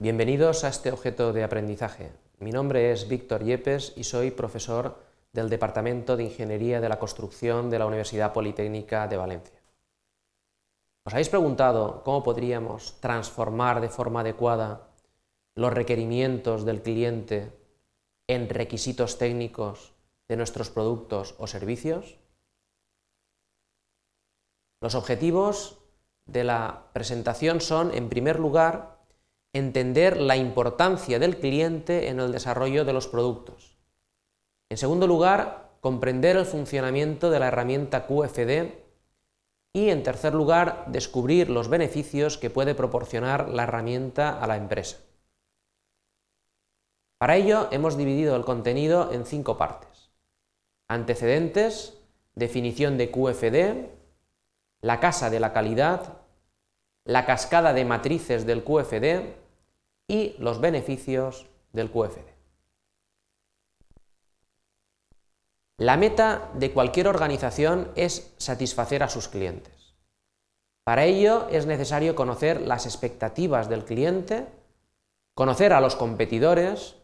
Bienvenidos a este objeto de aprendizaje. Mi nombre es Víctor Yepes y soy profesor del Departamento de Ingeniería de la Construcción de la Universidad Politécnica de Valencia. ¿Os habéis preguntado cómo podríamos transformar de forma adecuada los requerimientos del cliente en requisitos técnicos de nuestros productos o servicios? Los objetivos de la presentación son, en primer lugar, entender la importancia del cliente en el desarrollo de los productos. En segundo lugar, comprender el funcionamiento de la herramienta QFD y, en tercer lugar, descubrir los beneficios que puede proporcionar la herramienta a la empresa. Para ello hemos dividido el contenido en cinco partes. Antecedentes, definición de QFD, la casa de la calidad, la cascada de matrices del QFD y los beneficios del QFD. La meta de cualquier organización es satisfacer a sus clientes. Para ello es necesario conocer las expectativas del cliente, conocer a los competidores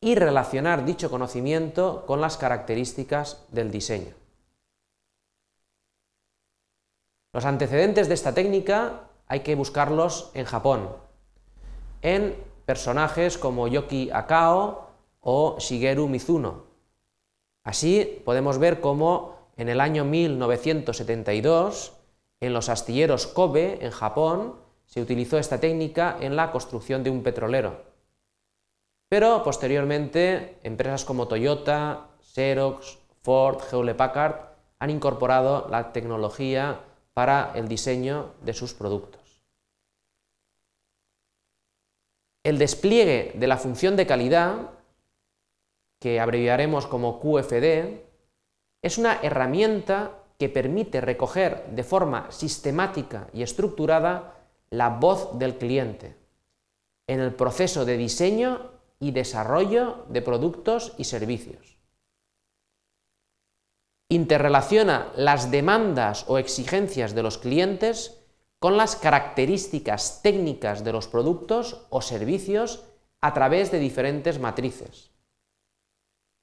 y relacionar dicho conocimiento con las características del diseño. Los antecedentes de esta técnica hay que buscarlos en Japón, en personajes como Yoki Akao o Shigeru Mizuno. Así podemos ver cómo en el año 1972, en los astilleros Kobe, en Japón, se utilizó esta técnica en la construcción de un petrolero. Pero posteriormente, empresas como Toyota, Xerox, Ford, Hewlett Packard han incorporado la tecnología para el diseño de sus productos. El despliegue de la función de calidad, que abreviaremos como QFD, es una herramienta que permite recoger de forma sistemática y estructurada la voz del cliente en el proceso de diseño y desarrollo de productos y servicios. Interrelaciona las demandas o exigencias de los clientes con las características técnicas de los productos o servicios a través de diferentes matrices.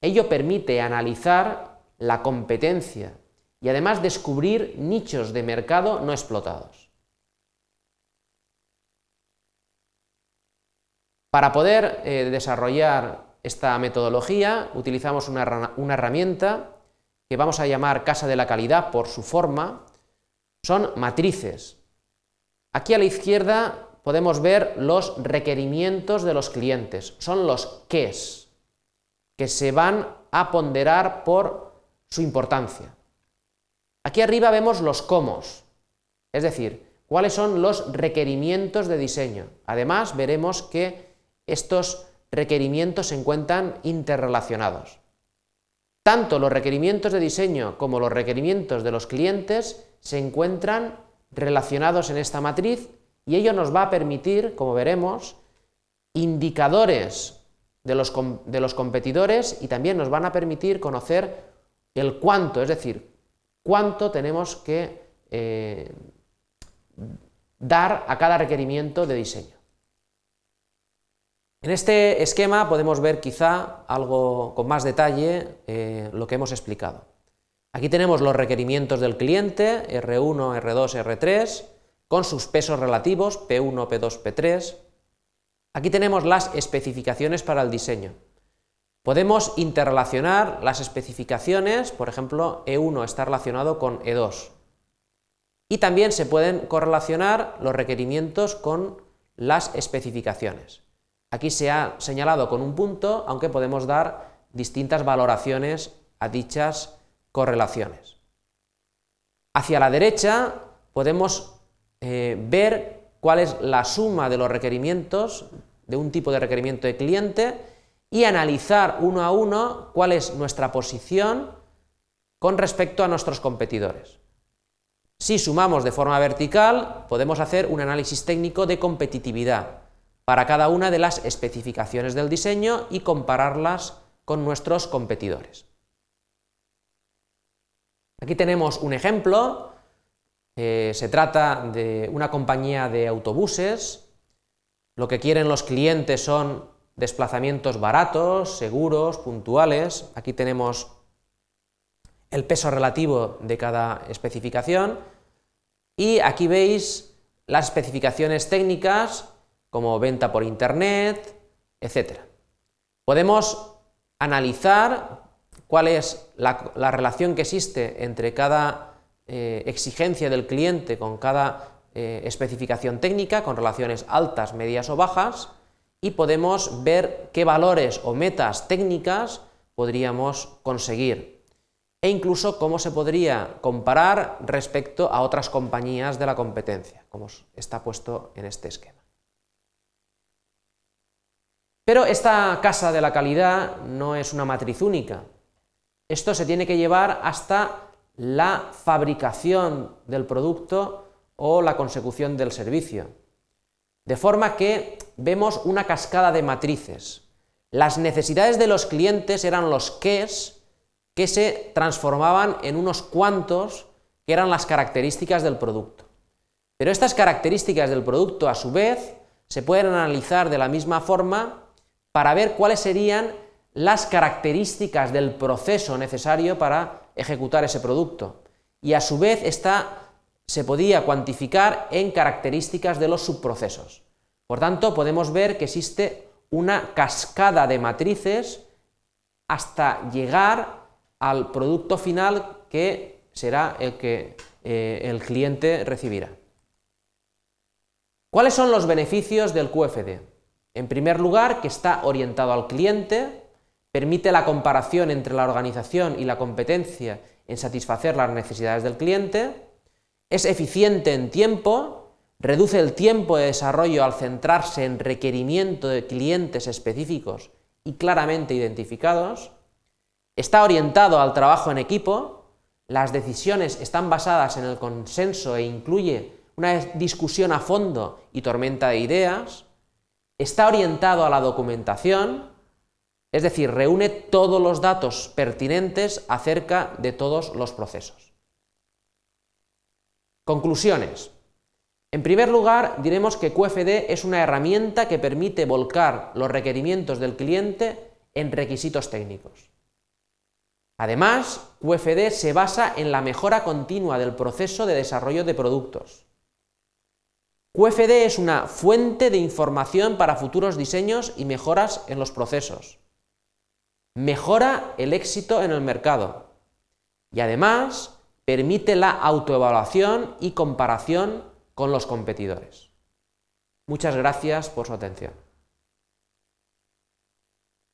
Ello permite analizar la competencia y además descubrir nichos de mercado no explotados. Para poder eh, desarrollar esta metodología utilizamos una, una herramienta que vamos a llamar casa de la calidad por su forma. Son matrices Aquí a la izquierda podemos ver los requerimientos de los clientes, son los qués, que se van a ponderar por su importancia. Aquí arriba vemos los cómo, es decir, cuáles son los requerimientos de diseño. Además, veremos que estos requerimientos se encuentran interrelacionados. Tanto los requerimientos de diseño como los requerimientos de los clientes se encuentran relacionados en esta matriz y ello nos va a permitir, como veremos, indicadores de los, de los competidores y también nos van a permitir conocer el cuánto, es decir, cuánto tenemos que eh, dar a cada requerimiento de diseño. En este esquema podemos ver quizá algo con más detalle eh, lo que hemos explicado. Aquí tenemos los requerimientos del cliente, R1, R2, R3, con sus pesos relativos, P1, P2, P3. Aquí tenemos las especificaciones para el diseño. Podemos interrelacionar las especificaciones, por ejemplo, E1 está relacionado con E2. Y también se pueden correlacionar los requerimientos con las especificaciones. Aquí se ha señalado con un punto, aunque podemos dar distintas valoraciones a dichas correlaciones. Hacia la derecha podemos eh, ver cuál es la suma de los requerimientos de un tipo de requerimiento de cliente y analizar uno a uno cuál es nuestra posición con respecto a nuestros competidores. Si sumamos de forma vertical, podemos hacer un análisis técnico de competitividad para cada una de las especificaciones del diseño y compararlas con nuestros competidores. Aquí tenemos un ejemplo, eh, se trata de una compañía de autobuses Lo que quieren los clientes son desplazamientos baratos, seguros, puntuales. Aquí tenemos el peso relativo de cada especificación y aquí veis las especificaciones técnicas como venta por internet, etc. Podemos analizar cuál es la, relación que existe entre cada eh, exigencia del cliente con cada eh, especificación técnica, con relaciones altas, medias o bajas, y podemos ver qué valores o metas técnicas podríamos conseguir e incluso cómo se podría comparar respecto a otras compañías de la competencia, como está puesto en este esquema. Pero esta casa de la calidad no es una matriz única. Esto se tiene que llevar hasta la fabricación del producto o la consecución del servicio. De forma que vemos una cascada de matrices. Las necesidades de los clientes eran los qués que se transformaban en unos cuantos que eran las características del producto. Pero estas características del producto, a su vez, se pueden analizar de la misma forma para ver cuáles serían las características del proceso necesario para ejecutar ese producto. Y a su vez se podía cuantificar en características de los subprocesos. Por tanto, podemos ver que existe una cascada de matrices hasta llegar al producto final que será el que eh, el cliente recibirá. ¿Cuáles son los beneficios del QFD? En primer lugar, que está orientado al cliente, permite la comparación entre la organización y la competencia en satisfacer las necesidades del cliente, es eficiente en tiempo, reduce el tiempo de desarrollo al centrarse en requerimiento de clientes específicos y claramente identificados, Está orientado al trabajo en equipo, las decisiones están basadas en el consenso e incluye una discusión a fondo y tormenta de ideas, está orientado a la documentación, es decir, reúne todos los datos pertinentes acerca de todos los procesos. Conclusiones. En primer lugar, diremos que QFD es una herramienta que permite volcar los requerimientos del cliente en requisitos técnicos. Además, QFD se basa en la mejora continua del proceso de desarrollo de productos. QFD es una fuente de información para futuros diseños y mejoras en los procesos. Mejora el éxito en el mercado y además permite la autoevaluación y comparación con los competidores. Muchas gracias por su atención.